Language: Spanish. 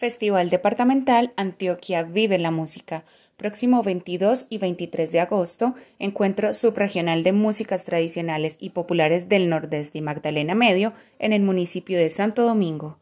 Festival Departamental Antioquia Vive la Música. Próximo 22 y 23 de agosto, encuentro subregional de músicas tradicionales y populares del Nordeste y Magdalena Medio en el municipio de Santo Domingo.